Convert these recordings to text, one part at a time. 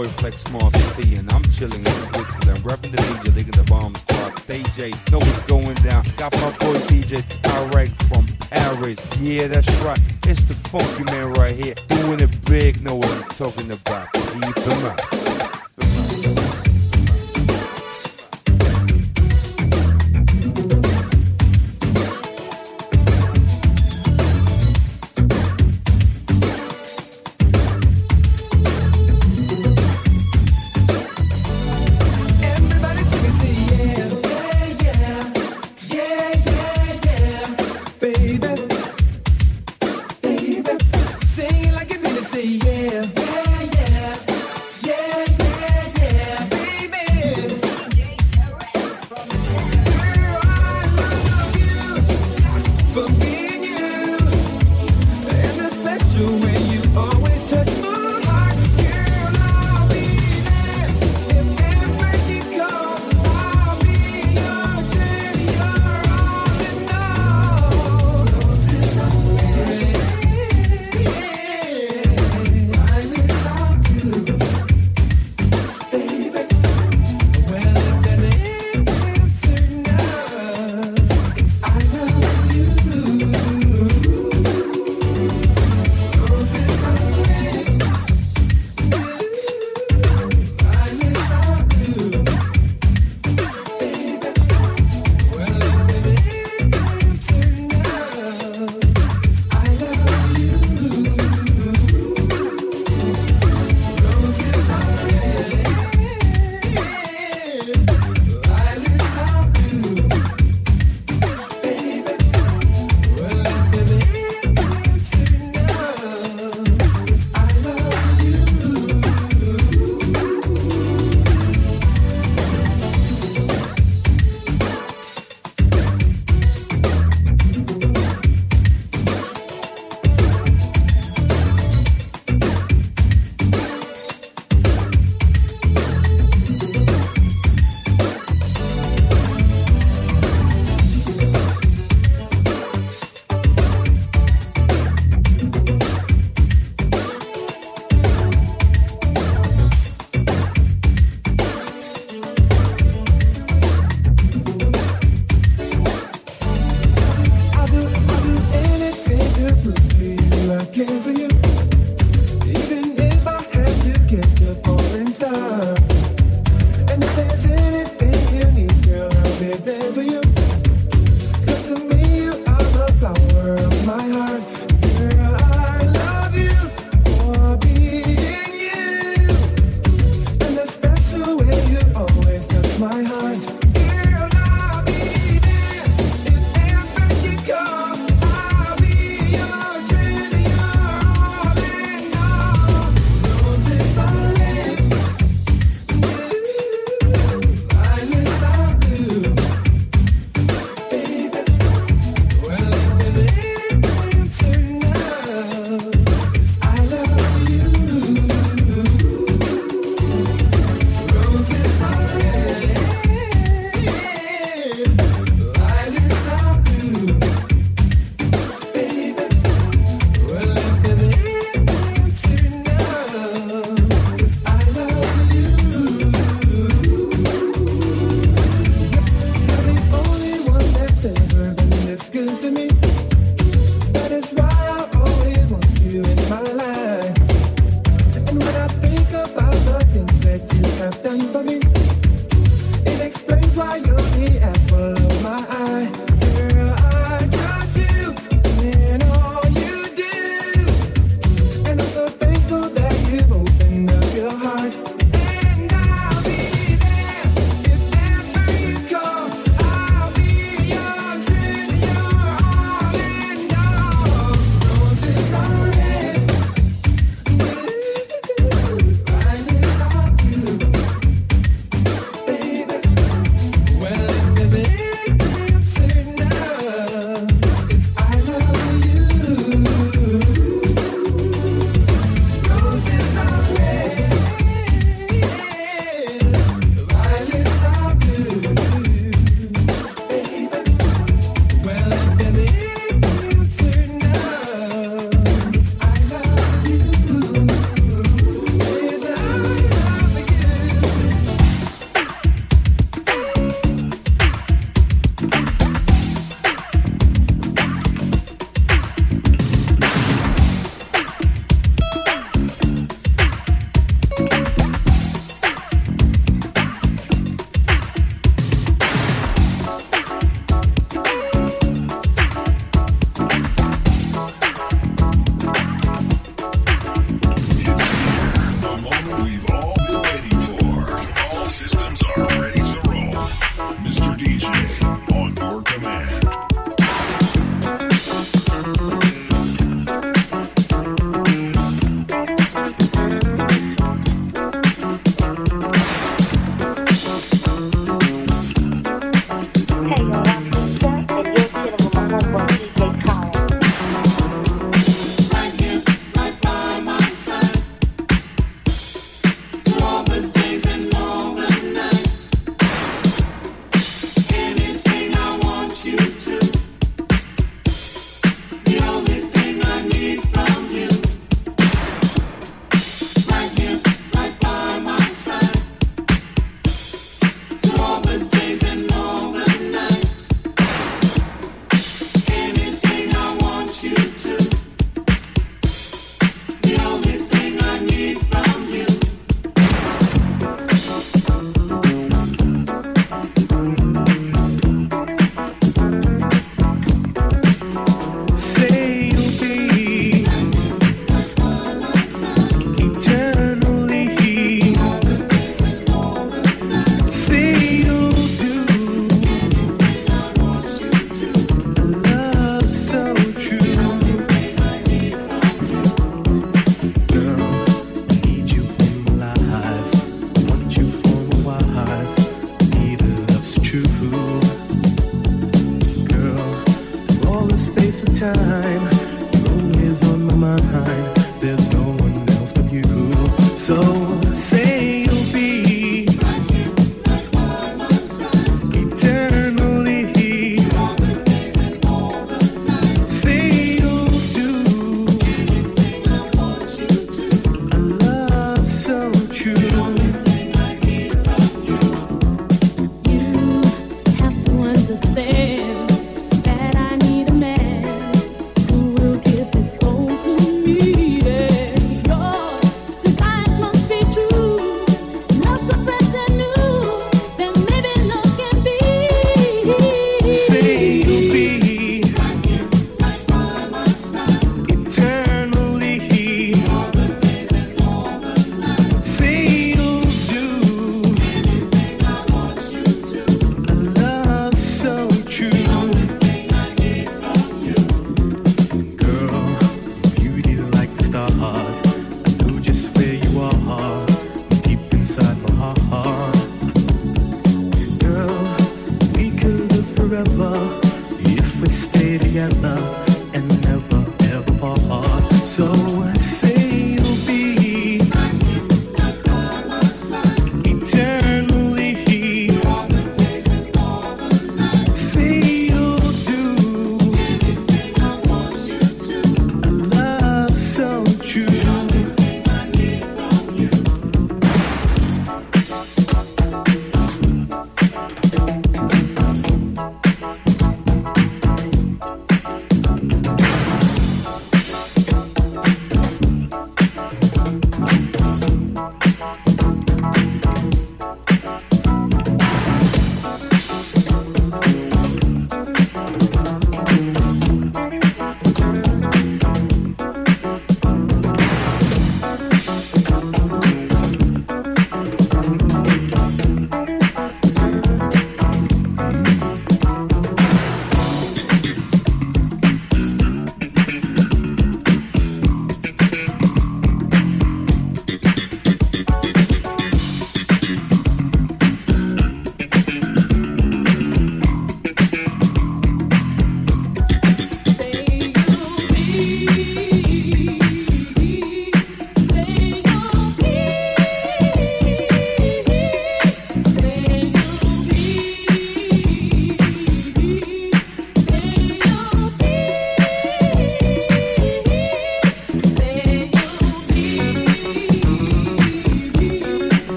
boy Flex Master P, and I'm chilling in Switzerland, repping the DJ, digging the bomb squad. DJ, know what's going down. Got my boy DJ Tarek from Paris. Yeah, that's right. It's the funky man right here, doing it big. Know what I'm talking about. Keep him out.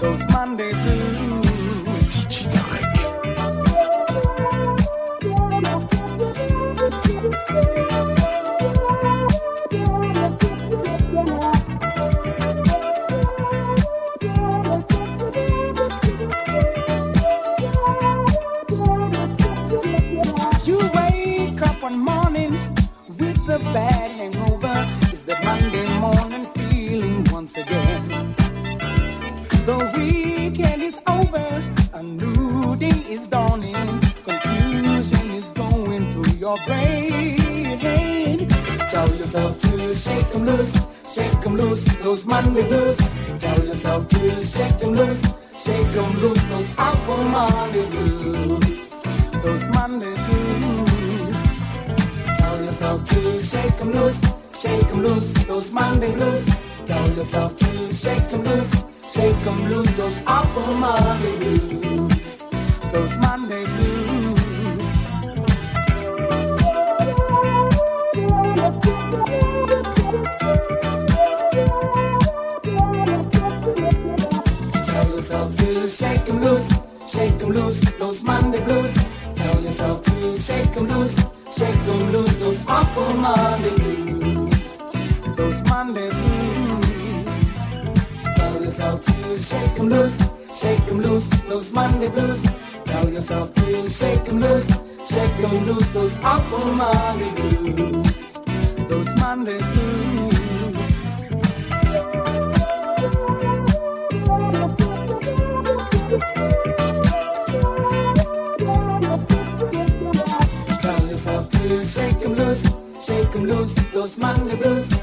those Monday blues. shake shake 'em loose, shake 'em loose, those money blues.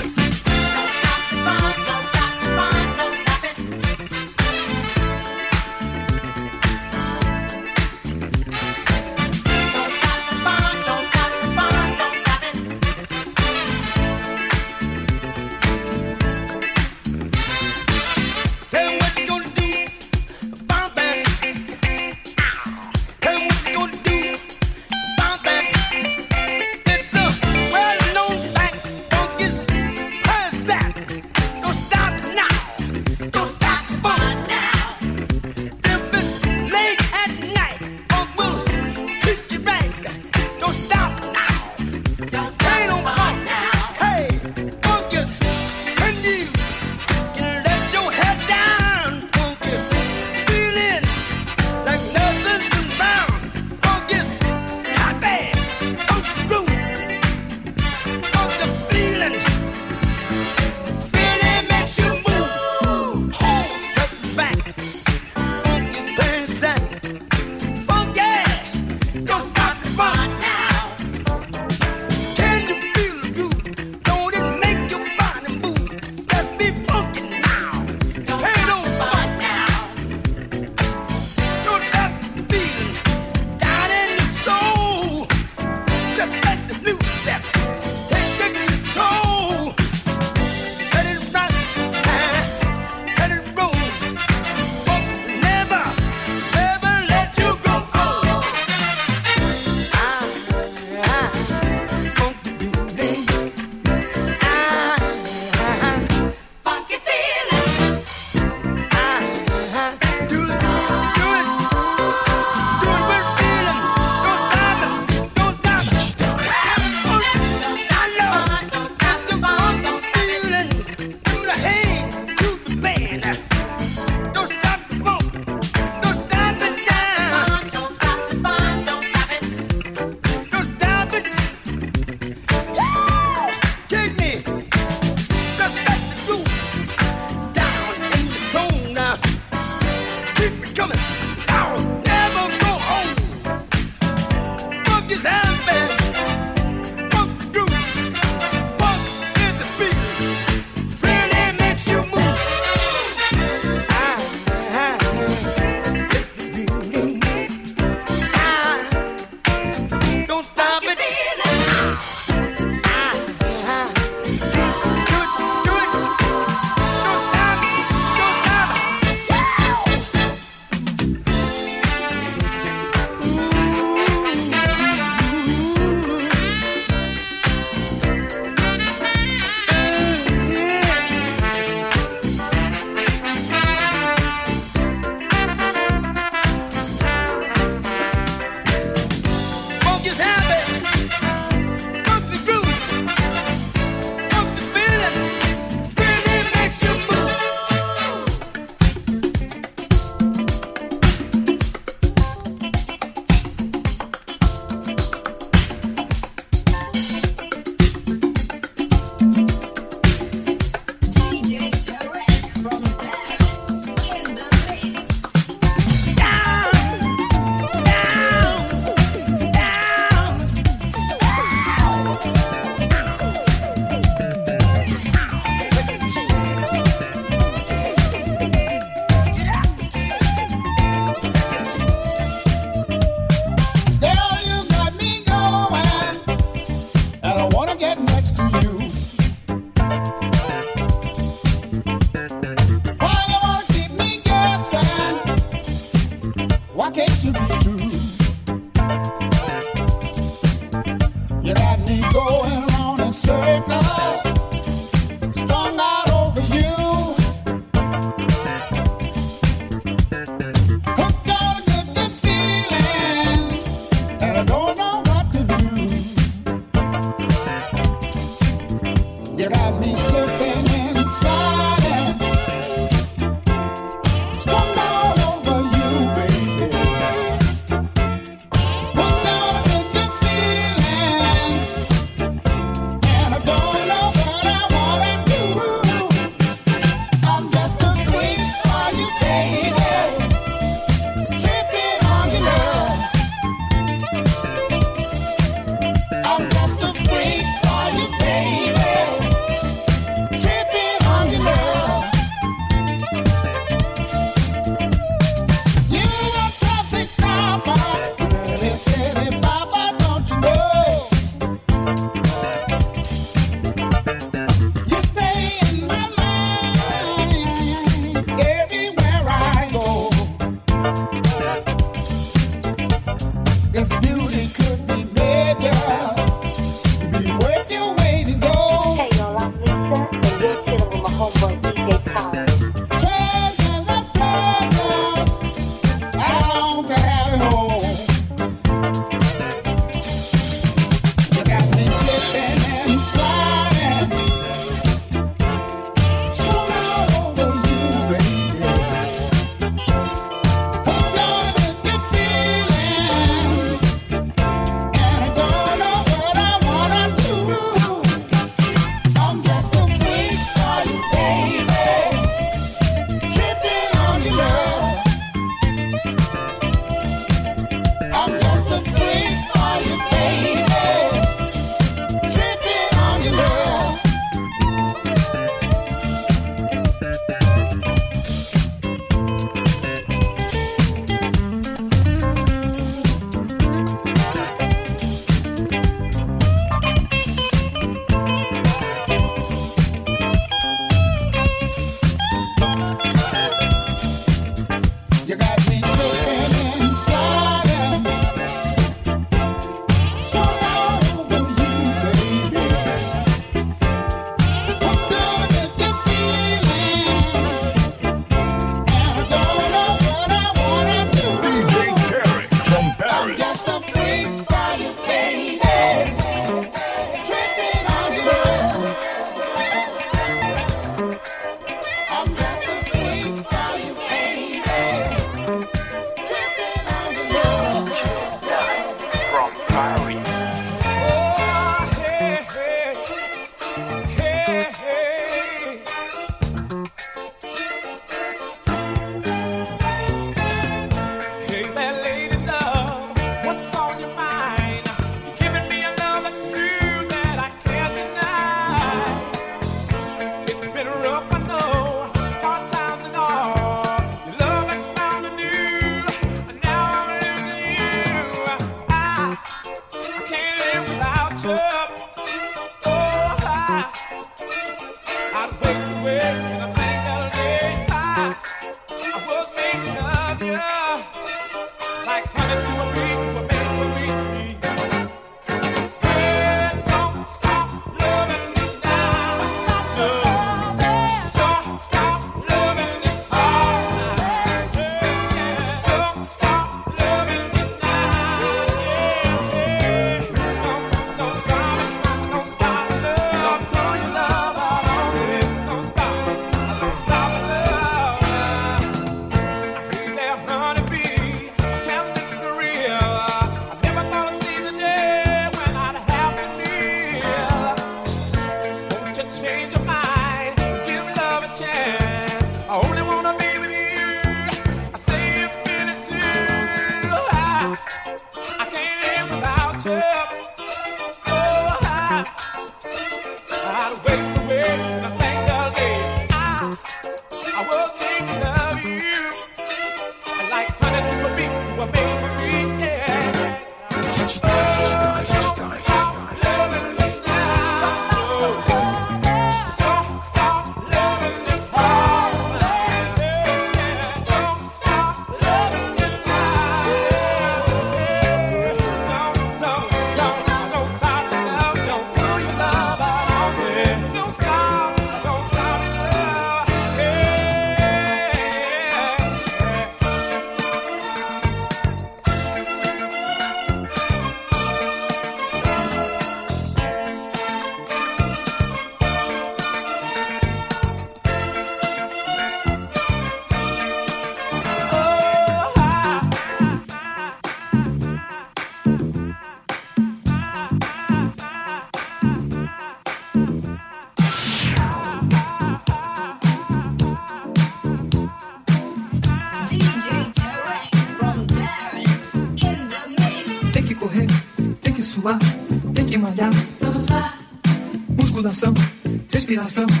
awesome.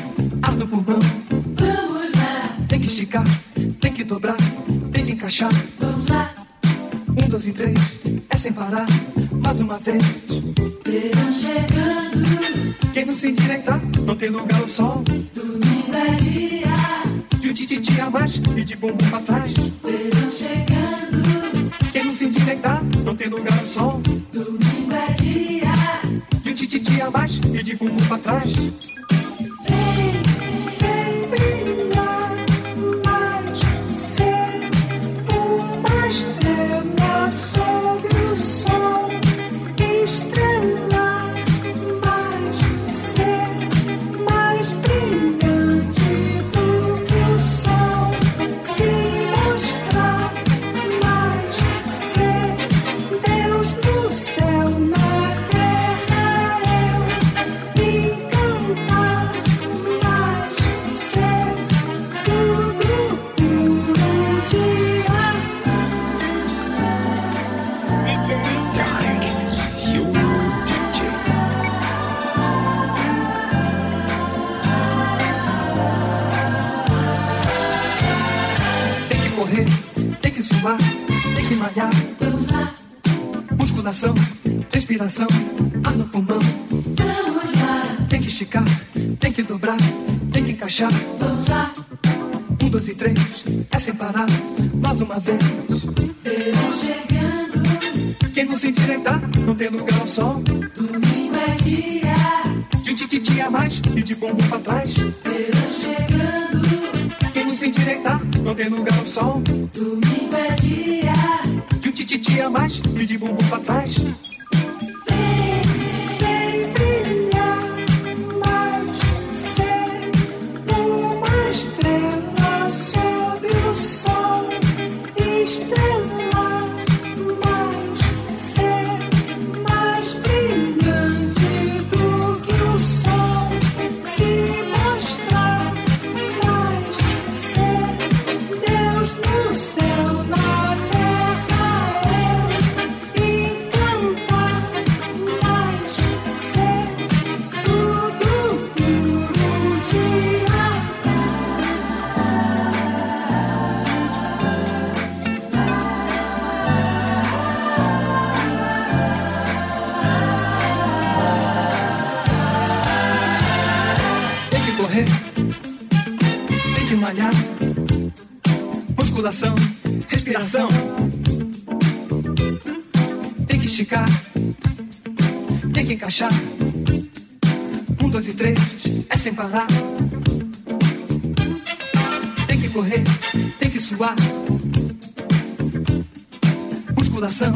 sem parar, mais uma vez. Verão chegando. Quem não se endireitar, não tem lugar ao sol. Domingo é dia. De um tititi a mais e de bombo pra trás. Verão chegando. Quem não se endireitar, não tem lugar ao sol. Domingo é dia. De um tititi a mais e de sem parar. Tem que correr, tem que suar. Musculação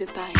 goodbye.